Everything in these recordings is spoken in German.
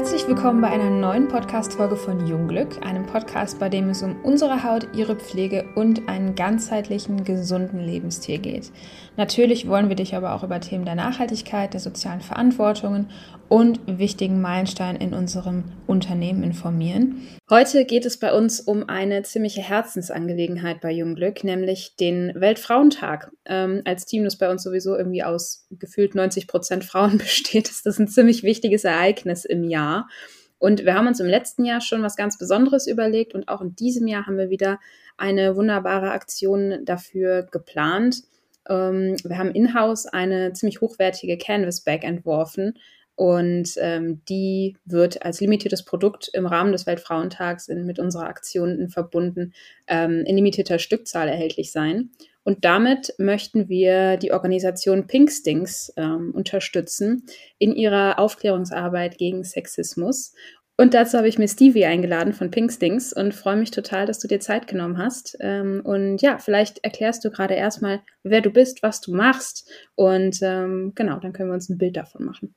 Herzlich willkommen bei einer neuen Podcast-Folge von Jungglück, einem Podcast, bei dem es um unsere Haut, ihre Pflege und einen ganzheitlichen, gesunden Lebensstil geht. Natürlich wollen wir dich aber auch über Themen der Nachhaltigkeit, der sozialen Verantwortungen und wichtigen Meilensteinen in unserem Unternehmen informieren. Heute geht es bei uns um eine ziemliche Herzensangelegenheit bei Jungglück, nämlich den Weltfrauentag. Ähm, als Team, das bei uns sowieso irgendwie aus gefühlt 90 Prozent Frauen besteht, ist das ein ziemlich wichtiges Ereignis im Jahr. Und wir haben uns im letzten Jahr schon was ganz Besonderes überlegt und auch in diesem Jahr haben wir wieder eine wunderbare Aktion dafür geplant. Ähm, wir haben in-house eine ziemlich hochwertige Canvas-Bag entworfen, und ähm, die wird als limitiertes Produkt im Rahmen des Weltfrauentags in, mit unserer Aktion verbunden ähm, in limitierter Stückzahl erhältlich sein. Und damit möchten wir die Organisation Pinkstings ähm, unterstützen in ihrer Aufklärungsarbeit gegen Sexismus. Und dazu habe ich mir Stevie eingeladen von Pinkstings und freue mich total, dass du dir Zeit genommen hast. Ähm, und ja, vielleicht erklärst du gerade erstmal, wer du bist, was du machst. Und ähm, genau, dann können wir uns ein Bild davon machen.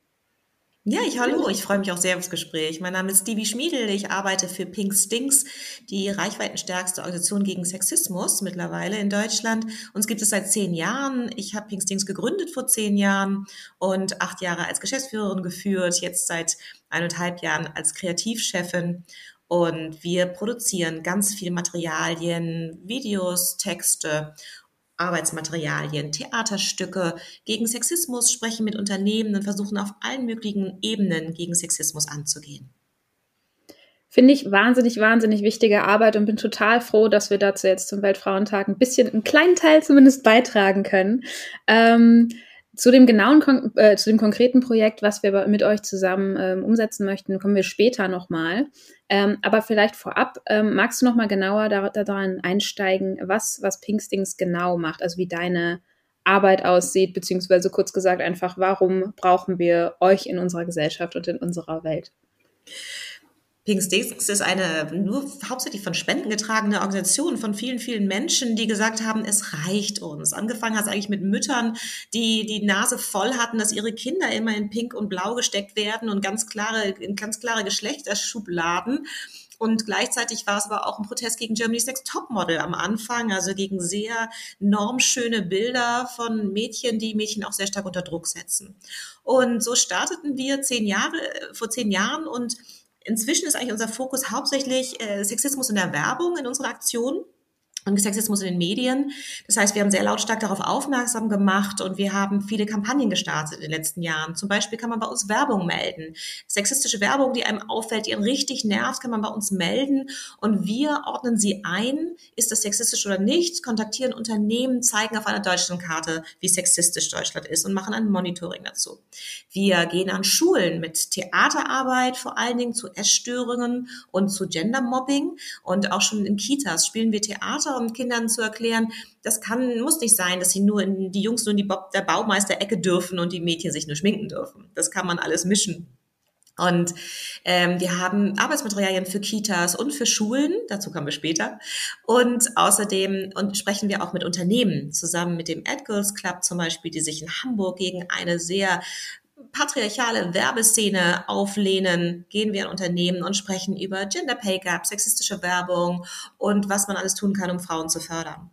Ja, ich hallo, ich freue mich auch sehr aufs Gespräch. Mein Name ist Stevie Schmiedel, ich arbeite für Pink Stinks, die reichweitenstärkste Organisation gegen Sexismus mittlerweile in Deutschland. Uns gibt es seit zehn Jahren. Ich habe Pink Stinks gegründet vor zehn Jahren und acht Jahre als Geschäftsführerin geführt, jetzt seit eineinhalb Jahren als Kreativchefin. Und wir produzieren ganz viel Materialien, Videos, Texte Arbeitsmaterialien, Theaterstücke gegen Sexismus, sprechen mit Unternehmen und versuchen auf allen möglichen Ebenen gegen Sexismus anzugehen. Finde ich wahnsinnig, wahnsinnig wichtige Arbeit und bin total froh, dass wir dazu jetzt zum Weltfrauentag ein bisschen, einen kleinen Teil zumindest beitragen können. Ähm, zu dem genauen, äh, zu dem konkreten Projekt, was wir mit euch zusammen ähm, umsetzen möchten, kommen wir später nochmal. Ähm, aber vielleicht vorab, ähm, magst du nochmal genauer da, daran einsteigen, was, was Pinkstings genau macht, also wie deine Arbeit aussieht, beziehungsweise kurz gesagt einfach, warum brauchen wir euch in unserer Gesellschaft und in unserer Welt? Pink Sticks ist eine nur hauptsächlich von Spenden getragene Organisation von vielen, vielen Menschen, die gesagt haben, es reicht uns. Angefangen hat es eigentlich mit Müttern, die die Nase voll hatten, dass ihre Kinder immer in Pink und Blau gesteckt werden und ganz klare, in ganz klare Geschlechterschubladen. Und gleichzeitig war es aber auch ein Protest gegen Germany's Next Topmodel am Anfang, also gegen sehr normschöne Bilder von Mädchen, die Mädchen auch sehr stark unter Druck setzen. Und so starteten wir zehn Jahre, vor zehn Jahren und Inzwischen ist eigentlich unser Fokus hauptsächlich äh, Sexismus in der Werbung in unserer Aktion und Sexismus in den Medien. Das heißt, wir haben sehr lautstark darauf aufmerksam gemacht und wir haben viele Kampagnen gestartet in den letzten Jahren. Zum Beispiel kann man bei uns Werbung melden. Sexistische Werbung, die einem auffällt, die einen richtig nervt, kann man bei uns melden und wir ordnen sie ein. Ist das sexistisch oder nicht? Kontaktieren Unternehmen, zeigen auf einer Deutschlandkarte, wie sexistisch Deutschland ist und machen ein Monitoring dazu. Wir gehen an Schulen mit Theaterarbeit, vor allen Dingen zu Essstörungen und zu Gendermobbing und auch schon in Kitas spielen wir Theater um Kindern zu erklären, das kann, muss nicht sein, dass sie nur in, die Jungs nur in die Bob, der Baumeister-Ecke dürfen und die Mädchen sich nur schminken dürfen. Das kann man alles mischen. Und ähm, wir haben Arbeitsmaterialien für Kitas und für Schulen, dazu kommen wir später. Und außerdem und sprechen wir auch mit Unternehmen zusammen mit dem AdGirls Club zum Beispiel, die sich in Hamburg gegen eine sehr patriarchale Werbeszene auflehnen, gehen wir in Unternehmen und sprechen über Gender Pay Gap, sexistische Werbung und was man alles tun kann, um Frauen zu fördern.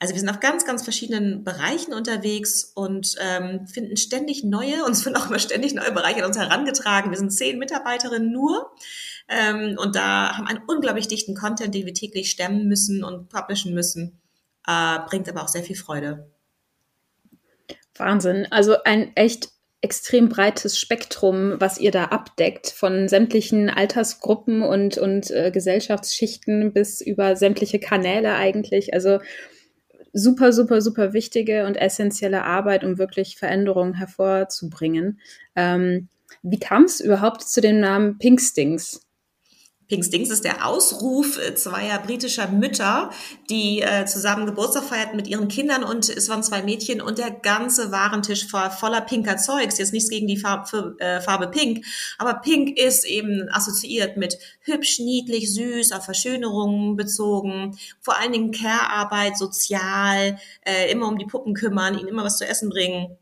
Also wir sind auf ganz, ganz verschiedenen Bereichen unterwegs und ähm, finden ständig neue, uns werden auch immer ständig neue Bereiche an uns herangetragen. Wir sind zehn Mitarbeiterinnen nur ähm, und da haben einen unglaublich dichten Content, den wir täglich stemmen müssen und publishen müssen. Äh, bringt aber auch sehr viel Freude. Wahnsinn. Also ein echt extrem breites Spektrum, was ihr da abdeckt, von sämtlichen Altersgruppen und, und äh, Gesellschaftsschichten bis über sämtliche Kanäle eigentlich. Also super, super, super wichtige und essentielle Arbeit, um wirklich Veränderungen hervorzubringen. Ähm, wie kam es überhaupt zu dem Namen Pinkstings? Pink Stings ist der Ausruf äh, zweier britischer Mütter, die äh, zusammen Geburtstag feierten mit ihren Kindern und es waren zwei Mädchen und der ganze Warentisch war voller pinker Zeugs. Jetzt nichts gegen die Farbe, äh, Farbe Pink, aber Pink ist eben assoziiert mit hübsch, niedlich, süß, auf Verschönerungen bezogen, vor allen Dingen Care-Arbeit, sozial, äh, immer um die Puppen kümmern, ihnen immer was zu essen bringen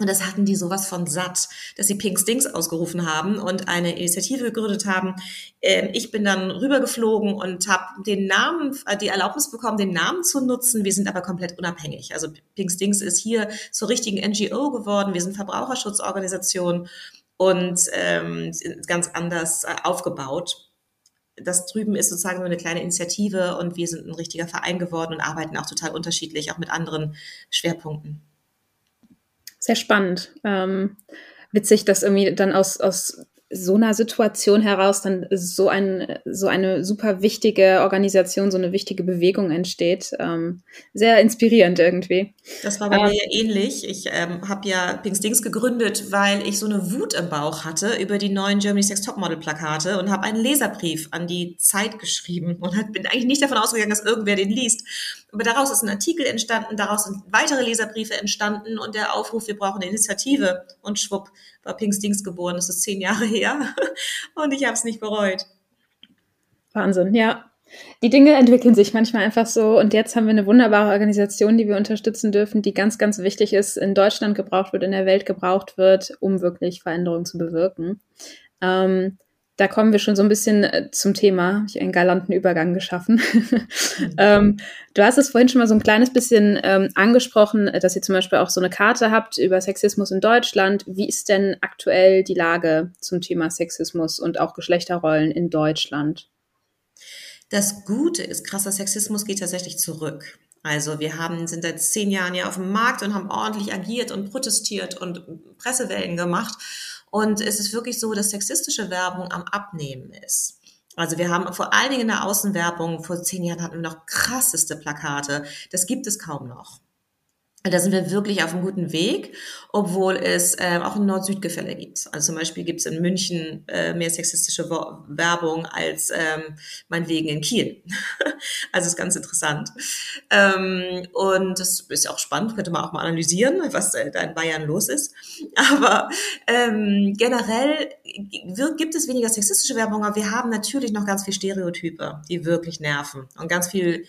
Und das hatten die sowas von satt, dass sie Pink Stinks ausgerufen haben und eine Initiative gegründet haben. Ähm, ich bin dann rübergeflogen und habe den Namen, äh, die Erlaubnis bekommen, den Namen zu nutzen. Wir sind aber komplett unabhängig. Also Pink Stinks ist hier zur richtigen NGO geworden. Wir sind Verbraucherschutzorganisation und ähm, ganz anders äh, aufgebaut das drüben ist sozusagen nur eine kleine Initiative und wir sind ein richtiger Verein geworden und arbeiten auch total unterschiedlich, auch mit anderen Schwerpunkten. Sehr spannend. Ähm, witzig, dass irgendwie dann aus, aus so einer Situation heraus dann so ein so eine super wichtige Organisation, so eine wichtige Bewegung entsteht. Ähm, sehr inspirierend irgendwie. Das war bei ähm, mir ähnlich. Ich ähm, habe ja Pink Stings gegründet, weil ich so eine Wut im Bauch hatte über die neuen Germany Sex Topmodel Plakate und habe einen Leserbrief an die Zeit geschrieben und halt bin eigentlich nicht davon ausgegangen, dass irgendwer den liest. Aber daraus ist ein Artikel entstanden, daraus sind weitere Leserbriefe entstanden und der Aufruf, wir brauchen eine Initiative. Und schwupp, war Pinkstings geboren. Das ist zehn Jahre her. Und ich habe es nicht bereut. Wahnsinn, ja. Die Dinge entwickeln sich manchmal einfach so. Und jetzt haben wir eine wunderbare Organisation, die wir unterstützen dürfen, die ganz, ganz wichtig ist, in Deutschland gebraucht wird, in der Welt gebraucht wird, um wirklich Veränderungen zu bewirken. Ähm, da kommen wir schon so ein bisschen äh, zum Thema. Ich einen galanten Übergang geschaffen. Mhm. ähm, du hast es vorhin schon mal so ein kleines bisschen ähm, angesprochen, dass ihr zum Beispiel auch so eine Karte habt über Sexismus in Deutschland. Wie ist denn aktuell die Lage zum Thema Sexismus und auch Geschlechterrollen in Deutschland? Das Gute ist, krasser Sexismus geht tatsächlich zurück. Also wir haben, sind seit zehn Jahren ja auf dem Markt und haben ordentlich agiert und protestiert und Pressewellen gemacht. Und es ist wirklich so, dass sexistische Werbung am Abnehmen ist. Also wir haben vor allen Dingen in der Außenwerbung, vor zehn Jahren hatten wir noch krasseste Plakate. Das gibt es kaum noch. Da sind wir wirklich auf einem guten Weg, obwohl es äh, auch ein Nord-Süd-Gefälle gibt. Also zum Beispiel gibt es in München äh, mehr sexistische Wo Werbung als ähm, meinetwegen in Kiel. also ist ganz interessant. Ähm, und das ist auch spannend, könnte man auch mal analysieren, was äh, da in Bayern los ist. Aber ähm, generell gibt es weniger sexistische Werbung, aber wir haben natürlich noch ganz viel Stereotype, die wirklich nerven und ganz viel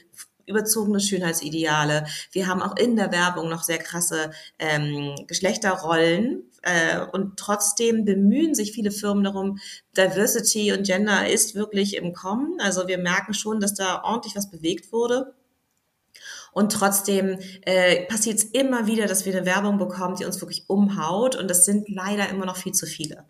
überzogene Schönheitsideale. Wir haben auch in der Werbung noch sehr krasse ähm, Geschlechterrollen. Äh, und trotzdem bemühen sich viele Firmen darum, Diversity und Gender ist wirklich im Kommen. Also wir merken schon, dass da ordentlich was bewegt wurde. Und trotzdem äh, passiert es immer wieder, dass wir eine Werbung bekommen, die uns wirklich umhaut. Und das sind leider immer noch viel zu viele.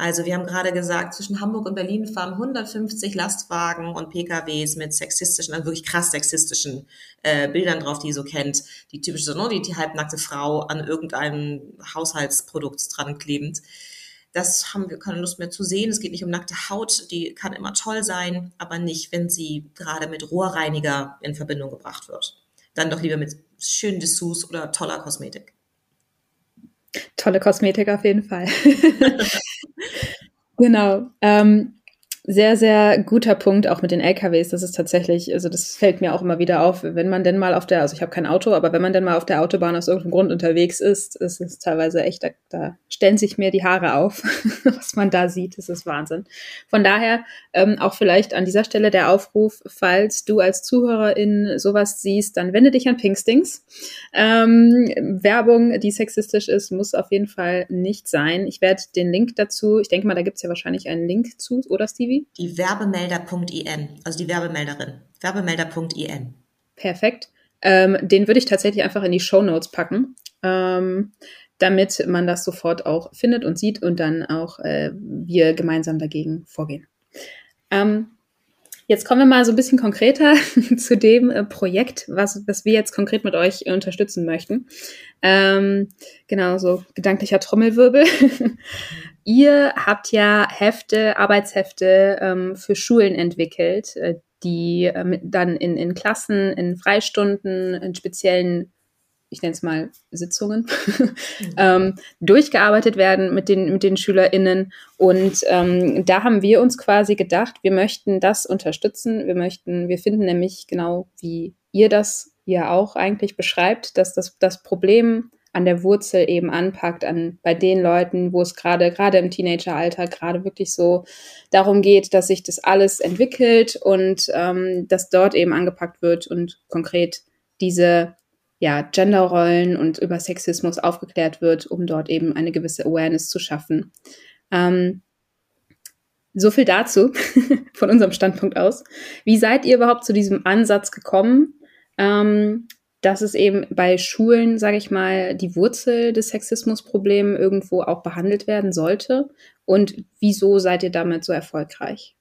Also wir haben gerade gesagt, zwischen Hamburg und Berlin fahren 150 Lastwagen und PKWs mit sexistischen, also wirklich krass sexistischen äh, Bildern drauf, die ihr so kennt. Die typische, ne, die, die halbnackte Frau an irgendeinem Haushaltsprodukt dran klebend. Das haben wir keine Lust mehr zu sehen. Es geht nicht um nackte Haut, die kann immer toll sein, aber nicht, wenn sie gerade mit Rohrreiniger in Verbindung gebracht wird. Dann doch lieber mit schönen Dessous oder toller Kosmetik. Tolle Kosmetik auf jeden Fall. genau. Ähm, sehr, sehr guter Punkt, auch mit den LKWs. Das ist tatsächlich, also das fällt mir auch immer wieder auf, wenn man denn mal auf der, also ich habe kein Auto, aber wenn man denn mal auf der Autobahn aus irgendeinem Grund unterwegs ist, ist es teilweise echt, da, da stellen sich mir die Haare auf, was man da sieht. Das ist Wahnsinn. Von daher ähm, auch vielleicht an dieser Stelle der Aufruf, falls du als Zuhörerin sowas siehst, dann wende dich an Pinkstings. Ähm, Werbung, die sexistisch ist, muss auf jeden Fall nicht sein. Ich werde den Link dazu, ich denke mal, da gibt es ja wahrscheinlich einen Link zu, oder Stevie? Die Werbemelder.in, also die Werbemelderin. Werbemelder.in. Perfekt. Ähm, den würde ich tatsächlich einfach in die Show Notes packen, ähm, damit man das sofort auch findet und sieht und dann auch äh, wir gemeinsam dagegen vorgehen. Ähm, Jetzt kommen wir mal so ein bisschen konkreter zu dem äh, Projekt, was, was wir jetzt konkret mit euch unterstützen möchten. Ähm, genau, so gedanklicher Trommelwirbel. Ihr habt ja Hefte, Arbeitshefte ähm, für Schulen entwickelt, äh, die äh, dann in, in Klassen, in Freistunden, in speziellen ich nenne es mal Sitzungen, mhm. ähm, durchgearbeitet werden mit den, mit den SchülerInnen. Und ähm, da haben wir uns quasi gedacht, wir möchten das unterstützen. Wir möchten, wir finden nämlich genau, wie ihr das ja auch eigentlich beschreibt, dass das, das Problem an der Wurzel eben anpackt, an bei den Leuten, wo es gerade, gerade im Teenageralter, gerade wirklich so darum geht, dass sich das alles entwickelt und ähm, dass dort eben angepackt wird und konkret diese ja, Genderrollen und über Sexismus aufgeklärt wird, um dort eben eine gewisse Awareness zu schaffen. Ähm, so viel dazu von unserem Standpunkt aus. Wie seid ihr überhaupt zu diesem Ansatz gekommen, ähm, dass es eben bei Schulen, sage ich mal, die Wurzel des Sexismusproblems irgendwo auch behandelt werden sollte? Und wieso seid ihr damit so erfolgreich?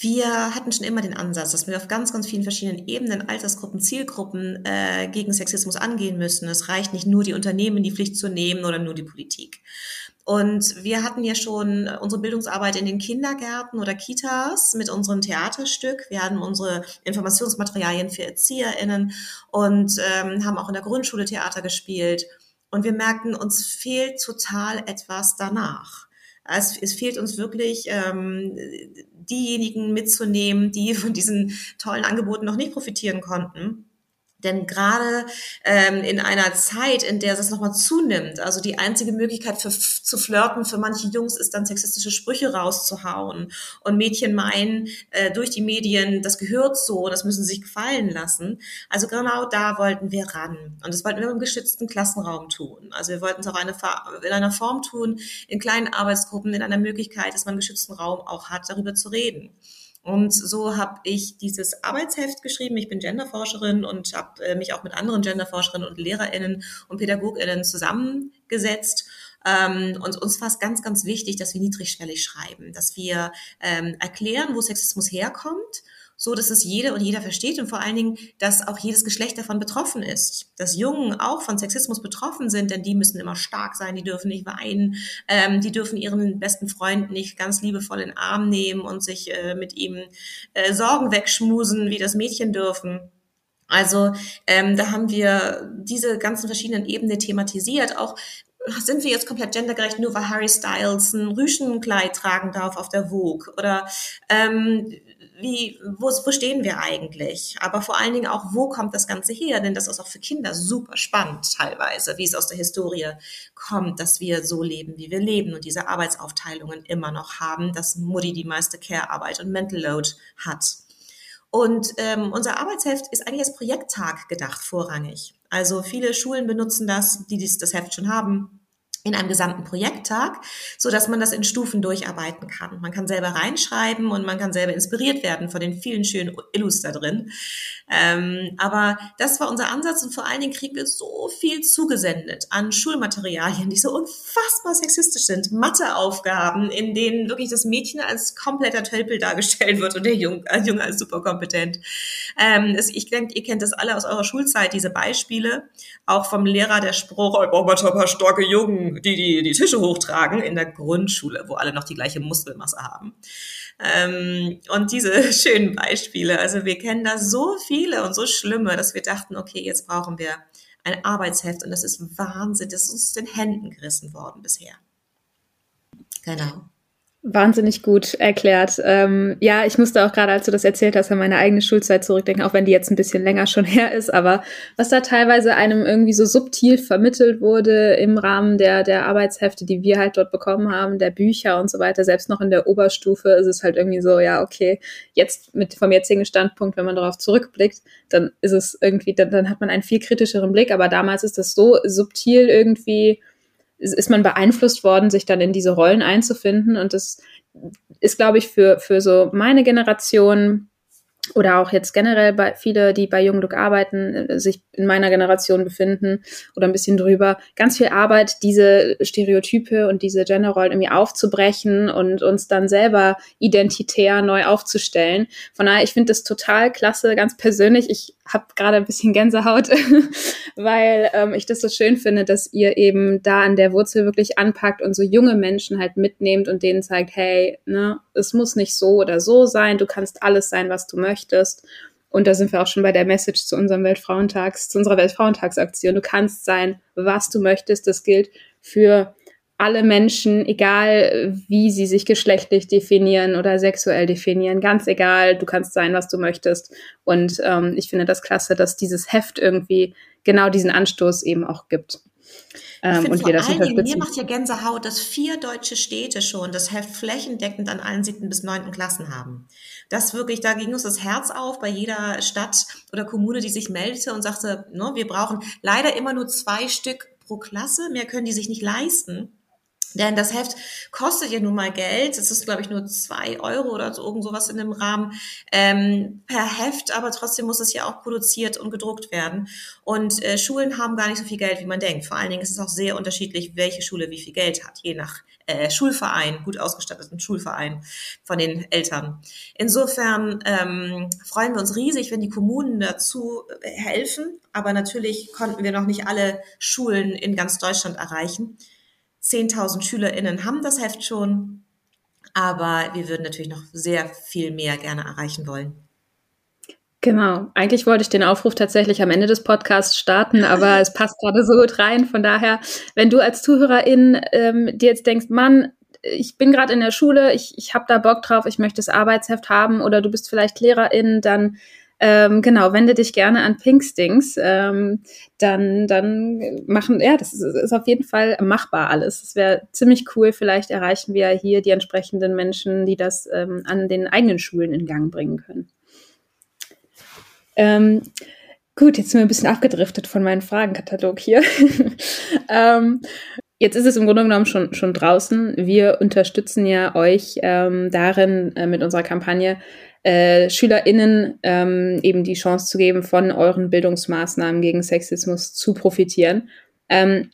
Wir hatten schon immer den Ansatz, dass wir auf ganz, ganz vielen verschiedenen Ebenen, Altersgruppen, Zielgruppen äh, gegen Sexismus angehen müssen. Es reicht nicht nur, die Unternehmen in die Pflicht zu nehmen oder nur die Politik. Und wir hatten ja schon unsere Bildungsarbeit in den Kindergärten oder Kitas mit unserem Theaterstück. Wir hatten unsere Informationsmaterialien für ErzieherInnen und ähm, haben auch in der Grundschule Theater gespielt. Und wir merkten, uns fehlt total etwas danach. Es, es fehlt uns wirklich, ähm, diejenigen mitzunehmen, die von diesen tollen Angeboten noch nicht profitieren konnten denn gerade ähm, in einer Zeit, in der es nochmal zunimmt, also die einzige Möglichkeit für, zu flirten für manche Jungs ist dann sexistische Sprüche rauszuhauen. Und Mädchen meinen äh, durch die Medien, das gehört so, das müssen sie sich gefallen lassen. Also genau da wollten wir ran. Und das wollten wir im geschützten Klassenraum tun. Also wir wollten es auch eine, in einer Form tun, in kleinen Arbeitsgruppen, in einer Möglichkeit, dass man einen geschützten Raum auch hat, darüber zu reden. Und so habe ich dieses Arbeitsheft geschrieben. Ich bin Genderforscherin und habe äh, mich auch mit anderen Genderforscherinnen und Lehrerinnen und Pädagoginnen zusammengesetzt. Ähm, und uns war es ganz, ganz wichtig, dass wir niedrigschwellig schreiben, dass wir ähm, erklären, wo Sexismus herkommt so dass es jede und jeder versteht und vor allen Dingen, dass auch jedes Geschlecht davon betroffen ist. Dass Jungen auch von Sexismus betroffen sind, denn die müssen immer stark sein, die dürfen nicht weinen, ähm, die dürfen ihren besten Freund nicht ganz liebevoll in den Arm nehmen und sich äh, mit ihm äh, Sorgen wegschmusen, wie das Mädchen dürfen. Also ähm, da haben wir diese ganzen verschiedenen Ebenen thematisiert, auch sind wir jetzt komplett gendergerecht, nur weil Harry Styles ein Rüschenkleid tragen darf auf der Vogue? Oder ähm, wie, wo, wo stehen wir eigentlich? Aber vor allen Dingen auch, wo kommt das Ganze her? Denn das ist auch für Kinder super spannend teilweise, wie es aus der Historie kommt, dass wir so leben, wie wir leben und diese Arbeitsaufteilungen immer noch haben, dass Mutti die meiste Care-Arbeit und Mental Load hat. Und ähm, unser Arbeitsheft ist eigentlich als Projekttag gedacht, vorrangig. Also viele Schulen benutzen das, die das Heft schon haben, in einem gesamten Projekttag, so dass man das in Stufen durcharbeiten kann. Man kann selber reinschreiben und man kann selber inspiriert werden von den vielen schönen Illus da drin. Ähm, aber das war unser Ansatz und vor allen Dingen kriegen wir so viel zugesendet an Schulmaterialien, die so unfassbar sexistisch sind. Matheaufgaben, in denen wirklich das Mädchen als kompletter Tölpel dargestellt wird und der Junge, Junge als super kompetent. Ähm, es, ich denke, ihr kennt das alle aus eurer Schulzeit, diese Beispiele. Auch vom Lehrer der Spruch, ich brauche mal ein paar starke Jungen, die, die die Tische hochtragen in der Grundschule, wo alle noch die gleiche Muskelmasse haben. Ähm, und diese schönen Beispiele, also wir kennen da so viele und so schlimme, dass wir dachten, okay, jetzt brauchen wir ein Arbeitsheft und das ist Wahnsinn, das ist uns den Händen gerissen worden bisher. Genau. Wahnsinnig gut erklärt. Ähm, ja, ich musste auch gerade, als du das erzählt hast, an meine eigene Schulzeit zurückdenken, auch wenn die jetzt ein bisschen länger schon her ist, aber was da teilweise einem irgendwie so subtil vermittelt wurde im Rahmen der, der Arbeitshefte, die wir halt dort bekommen haben, der Bücher und so weiter, selbst noch in der Oberstufe ist es halt irgendwie so, ja, okay, jetzt mit vom jetzigen Standpunkt, wenn man darauf zurückblickt, dann ist es irgendwie, dann, dann hat man einen viel kritischeren Blick, aber damals ist das so subtil irgendwie ist man beeinflusst worden, sich dann in diese Rollen einzufinden. Und das ist, glaube ich, für, für so meine Generation oder auch jetzt generell bei viele, die bei Jungglück arbeiten, äh, sich in meiner Generation befinden oder ein bisschen drüber, ganz viel Arbeit, diese Stereotype und diese Genderrollen irgendwie aufzubrechen und uns dann selber identitär neu aufzustellen. Von daher, ich finde das total klasse, ganz persönlich. Ich habe gerade ein bisschen Gänsehaut, weil ähm, ich das so schön finde, dass ihr eben da an der Wurzel wirklich anpackt und so junge Menschen halt mitnehmt und denen zeigt, hey, ne, es muss nicht so oder so sein, du kannst alles sein, was du möchtest. Und da sind wir auch schon bei der Message zu unserem Weltfrauentags, zu unserer Weltfrauentagsaktion. Du kannst sein, was du möchtest. Das gilt für alle Menschen, egal wie sie sich geschlechtlich definieren oder sexuell definieren, ganz egal, du kannst sein, was du möchtest. Und ähm, ich finde das klasse, dass dieses Heft irgendwie genau diesen Anstoß eben auch gibt. Ähm, und wir das unterstützen. Mir macht ja Gänsehaut, dass vier deutsche Städte schon das Heft flächendeckend an allen siebten bis neunten Klassen haben. Das wirklich, da ging uns das Herz auf bei jeder Stadt oder Kommune, die sich meldete und sagte, ne, wir brauchen leider immer nur zwei Stück pro Klasse, mehr können die sich nicht leisten. Denn das Heft kostet ja nun mal Geld. Es ist, glaube ich, nur zwei Euro oder so, irgend sowas in dem Rahmen ähm, per Heft, aber trotzdem muss es ja auch produziert und gedruckt werden. Und äh, Schulen haben gar nicht so viel Geld, wie man denkt. Vor allen Dingen ist es auch sehr unterschiedlich, welche Schule wie viel Geld hat, je nach äh, Schulverein, gut ausgestatteten Schulverein von den Eltern. Insofern ähm, freuen wir uns riesig, wenn die Kommunen dazu äh, helfen. Aber natürlich konnten wir noch nicht alle Schulen in ganz Deutschland erreichen. 10.000 SchülerInnen haben das Heft schon, aber wir würden natürlich noch sehr viel mehr gerne erreichen wollen. Genau. Eigentlich wollte ich den Aufruf tatsächlich am Ende des Podcasts starten, aber es passt gerade so gut rein. Von daher, wenn du als Zuhörerin ähm, dir jetzt denkst, Mann, ich bin gerade in der Schule, ich, ich habe da Bock drauf, ich möchte das Arbeitsheft haben oder du bist vielleicht Lehrerin, dann ähm, genau, wende dich gerne an Pinkstings. Ähm, dann, dann machen, ja, das ist, ist auf jeden Fall machbar alles. Es wäre ziemlich cool. Vielleicht erreichen wir hier die entsprechenden Menschen, die das ähm, an den eigenen Schulen in Gang bringen können. Ähm, gut, jetzt sind wir ein bisschen abgedriftet von meinem Fragenkatalog hier. ähm, Jetzt ist es im Grunde genommen schon, schon draußen. Wir unterstützen ja euch ähm, darin äh, mit unserer Kampagne, äh, SchülerInnen ähm, eben die Chance zu geben, von euren Bildungsmaßnahmen gegen Sexismus zu profitieren. Ähm,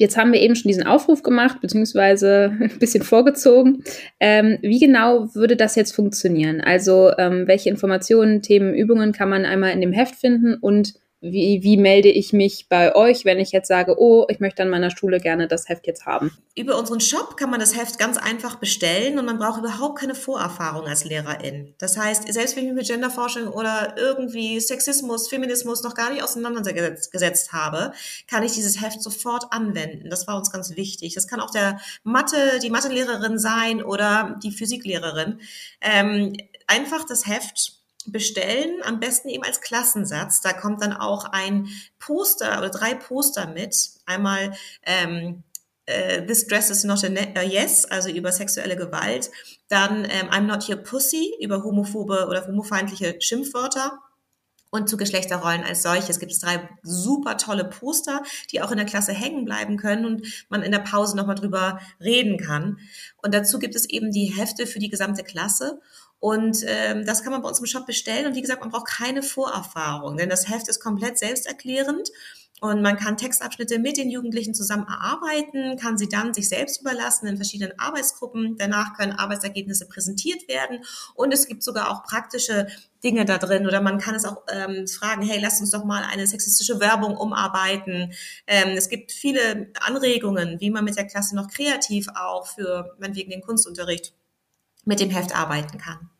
Jetzt haben wir eben schon diesen Aufruf gemacht, beziehungsweise ein bisschen vorgezogen. Ähm, wie genau würde das jetzt funktionieren? Also ähm, welche Informationen, Themen, Übungen kann man einmal in dem Heft finden und wie, wie melde ich mich bei euch, wenn ich jetzt sage, oh, ich möchte an meiner Schule gerne das Heft jetzt haben? Über unseren Shop kann man das Heft ganz einfach bestellen und man braucht überhaupt keine Vorerfahrung als Lehrerin. Das heißt, selbst wenn ich mich mit Genderforschung oder irgendwie Sexismus, Feminismus noch gar nicht auseinandergesetzt habe, kann ich dieses Heft sofort anwenden. Das war uns ganz wichtig. Das kann auch der Mathe, die Mathelehrerin sein oder die Physiklehrerin. Ähm, einfach das Heft bestellen, am besten eben als Klassensatz. Da kommt dann auch ein Poster oder drei Poster mit. Einmal ähm, äh, This Dress is not a, a Yes, also über sexuelle Gewalt. Dann ähm, I'm not your pussy, über homophobe oder homofeindliche Schimpfwörter. Und zu Geschlechterrollen als solches gibt es drei super tolle Poster, die auch in der Klasse hängen bleiben können und man in der Pause nochmal drüber reden kann. Und dazu gibt es eben die Hefte für die gesamte Klasse. Und ähm, das kann man bei uns im Shop bestellen. Und wie gesagt, man braucht keine Vorerfahrung, denn das Heft ist komplett selbsterklärend. Und man kann Textabschnitte mit den Jugendlichen zusammen erarbeiten, kann sie dann sich selbst überlassen in verschiedenen Arbeitsgruppen. Danach können Arbeitsergebnisse präsentiert werden. Und es gibt sogar auch praktische Dinge da drin. Oder man kann es auch ähm, fragen, hey, lass uns doch mal eine sexistische Werbung umarbeiten. Ähm, es gibt viele Anregungen, wie man mit der Klasse noch kreativ auch für, meinetwegen den Kunstunterricht mit dem Heft arbeiten kann.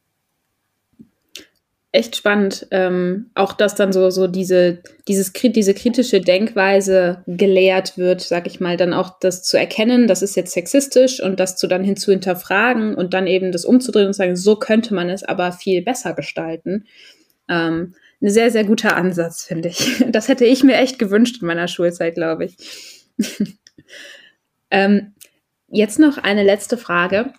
Echt spannend, ähm, auch dass dann so, so diese, dieses, diese kritische Denkweise gelehrt wird, sag ich mal, dann auch das zu erkennen, das ist jetzt sexistisch und das zu dann hinzu hinterfragen und dann eben das umzudrehen und sagen, so könnte man es aber viel besser gestalten. Ähm, ein sehr, sehr guter Ansatz, finde ich. Das hätte ich mir echt gewünscht in meiner Schulzeit, glaube ich. ähm, jetzt noch eine letzte Frage.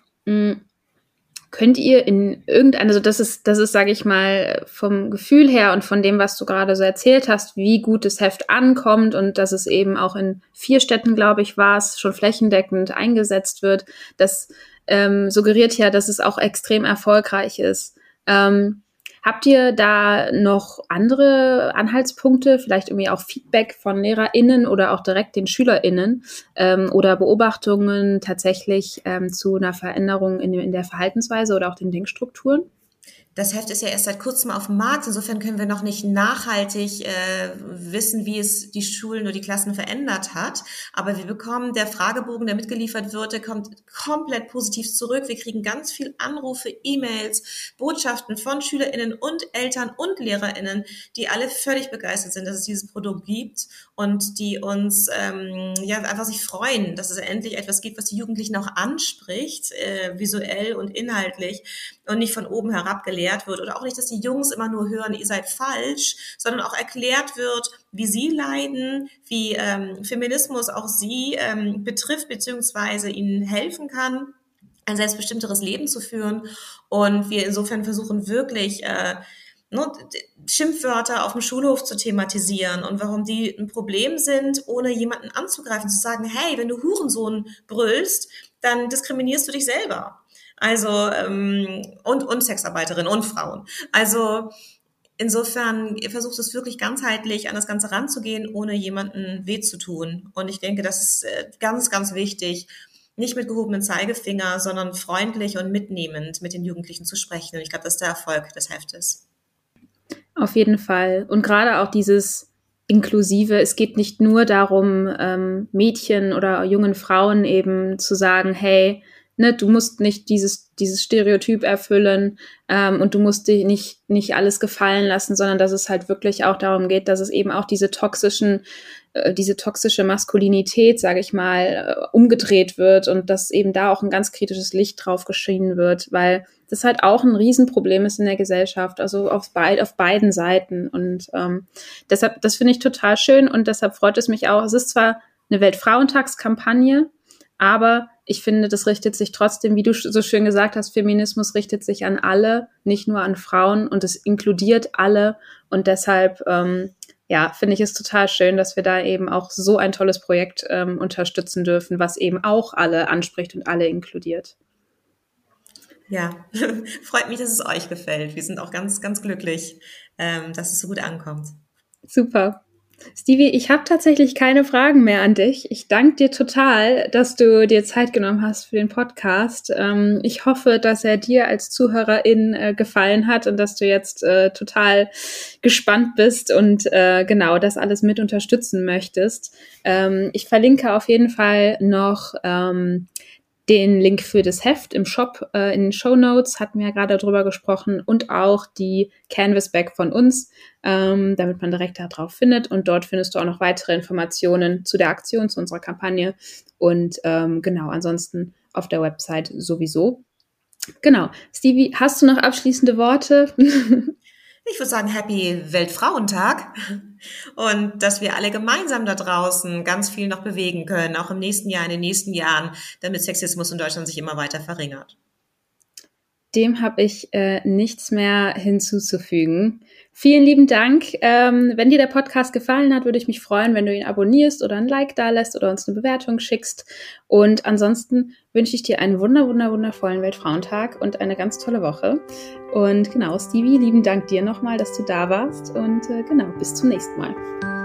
Könnt ihr in irgendeiner, also das ist, das ist, sage ich mal, vom Gefühl her und von dem, was du gerade so erzählt hast, wie gut das Heft ankommt und dass es eben auch in vier Städten, glaube ich, war es, schon flächendeckend eingesetzt wird, das ähm, suggeriert ja, dass es auch extrem erfolgreich ist. Ähm, Habt ihr da noch andere Anhaltspunkte, vielleicht irgendwie auch Feedback von LehrerInnen oder auch direkt den SchülerInnen ähm, oder Beobachtungen tatsächlich ähm, zu einer Veränderung in, in der Verhaltensweise oder auch den Denkstrukturen? Das Heft ist ja erst seit kurzem auf dem Markt. Insofern können wir noch nicht nachhaltig äh, wissen, wie es die Schulen oder die Klassen verändert hat. Aber wir bekommen, der Fragebogen, der mitgeliefert wird, der kommt komplett positiv zurück. Wir kriegen ganz viel Anrufe, E-Mails, Botschaften von SchülerInnen und Eltern und LehrerInnen, die alle völlig begeistert sind, dass es dieses Produkt gibt und die uns ähm, ja einfach sich freuen, dass es endlich etwas gibt, was die Jugendlichen auch anspricht, äh, visuell und inhaltlich und nicht von oben herab gelehrt wird oder auch nicht, dass die Jungs immer nur hören, ihr seid falsch, sondern auch erklärt wird, wie sie leiden, wie ähm, Feminismus auch sie ähm, betrifft, beziehungsweise ihnen helfen kann ein selbstbestimmteres Leben zu führen. Und wir insofern versuchen wirklich, äh, ne, Schimpfwörter auf dem Schulhof zu thematisieren und warum die ein Problem sind, ohne jemanden anzugreifen, zu sagen, hey, wenn du Hurensohn brüllst, dann diskriminierst du dich selber. Also ähm, und, und Sexarbeiterin und Frauen. Also insofern versucht es wirklich ganzheitlich an das Ganze ranzugehen, ohne jemanden weh zu tun. Und ich denke, das ist äh, ganz, ganz wichtig, nicht mit gehobenen Zeigefinger, sondern freundlich und mitnehmend mit den Jugendlichen zu sprechen. Und ich glaube, das ist der Erfolg des Heftes. Auf jeden Fall. Und gerade auch dieses Inklusive. Es geht nicht nur darum, ähm, Mädchen oder jungen Frauen eben zu sagen, hey, ne, du musst nicht dieses, dieses Stereotyp erfüllen ähm, und du musst dich nicht, nicht alles gefallen lassen, sondern dass es halt wirklich auch darum geht, dass es eben auch diese toxischen äh, diese toxische Maskulinität, sage ich mal, äh, umgedreht wird und dass eben da auch ein ganz kritisches Licht drauf geschienen wird, weil das halt auch ein Riesenproblem ist in der Gesellschaft, also auf, beid, auf beiden Seiten. Und ähm, deshalb, das finde ich total schön und deshalb freut es mich auch. Es ist zwar eine Weltfrauentagskampagne, aber ich finde, das richtet sich trotzdem, wie du so schön gesagt hast, Feminismus richtet sich an alle, nicht nur an Frauen und es inkludiert alle. Und deshalb ähm, ja, finde ich es total schön, dass wir da eben auch so ein tolles Projekt ähm, unterstützen dürfen, was eben auch alle anspricht und alle inkludiert. Ja, freut mich, dass es euch gefällt. Wir sind auch ganz, ganz glücklich, ähm, dass es so gut ankommt. Super. Stevie, ich habe tatsächlich keine Fragen mehr an dich. Ich danke dir total, dass du dir Zeit genommen hast für den Podcast. Ähm, ich hoffe, dass er dir als Zuhörerin äh, gefallen hat und dass du jetzt äh, total gespannt bist und äh, genau das alles mit unterstützen möchtest. Ähm, ich verlinke auf jeden Fall noch ähm, den Link für das Heft im Shop äh, in den Show Notes hatten wir ja gerade drüber gesprochen und auch die Canvas Bag von uns, ähm, damit man direkt darauf findet. Und dort findest du auch noch weitere Informationen zu der Aktion, zu unserer Kampagne. Und ähm, genau, ansonsten auf der Website sowieso. Genau. Stevie, hast du noch abschließende Worte? Ich würde sagen, Happy Weltfrauentag und dass wir alle gemeinsam da draußen ganz viel noch bewegen können, auch im nächsten Jahr, in den nächsten Jahren, damit Sexismus in Deutschland sich immer weiter verringert. Dem habe ich äh, nichts mehr hinzuzufügen. Vielen lieben Dank. Ähm, wenn dir der Podcast gefallen hat, würde ich mich freuen, wenn du ihn abonnierst oder ein Like da lässt oder uns eine Bewertung schickst. Und ansonsten wünsche ich dir einen wunder, wunder, wundervollen Weltfrauentag und eine ganz tolle Woche. Und genau, Stevie, lieben Dank dir nochmal, dass du da warst. Und äh, genau, bis zum nächsten Mal.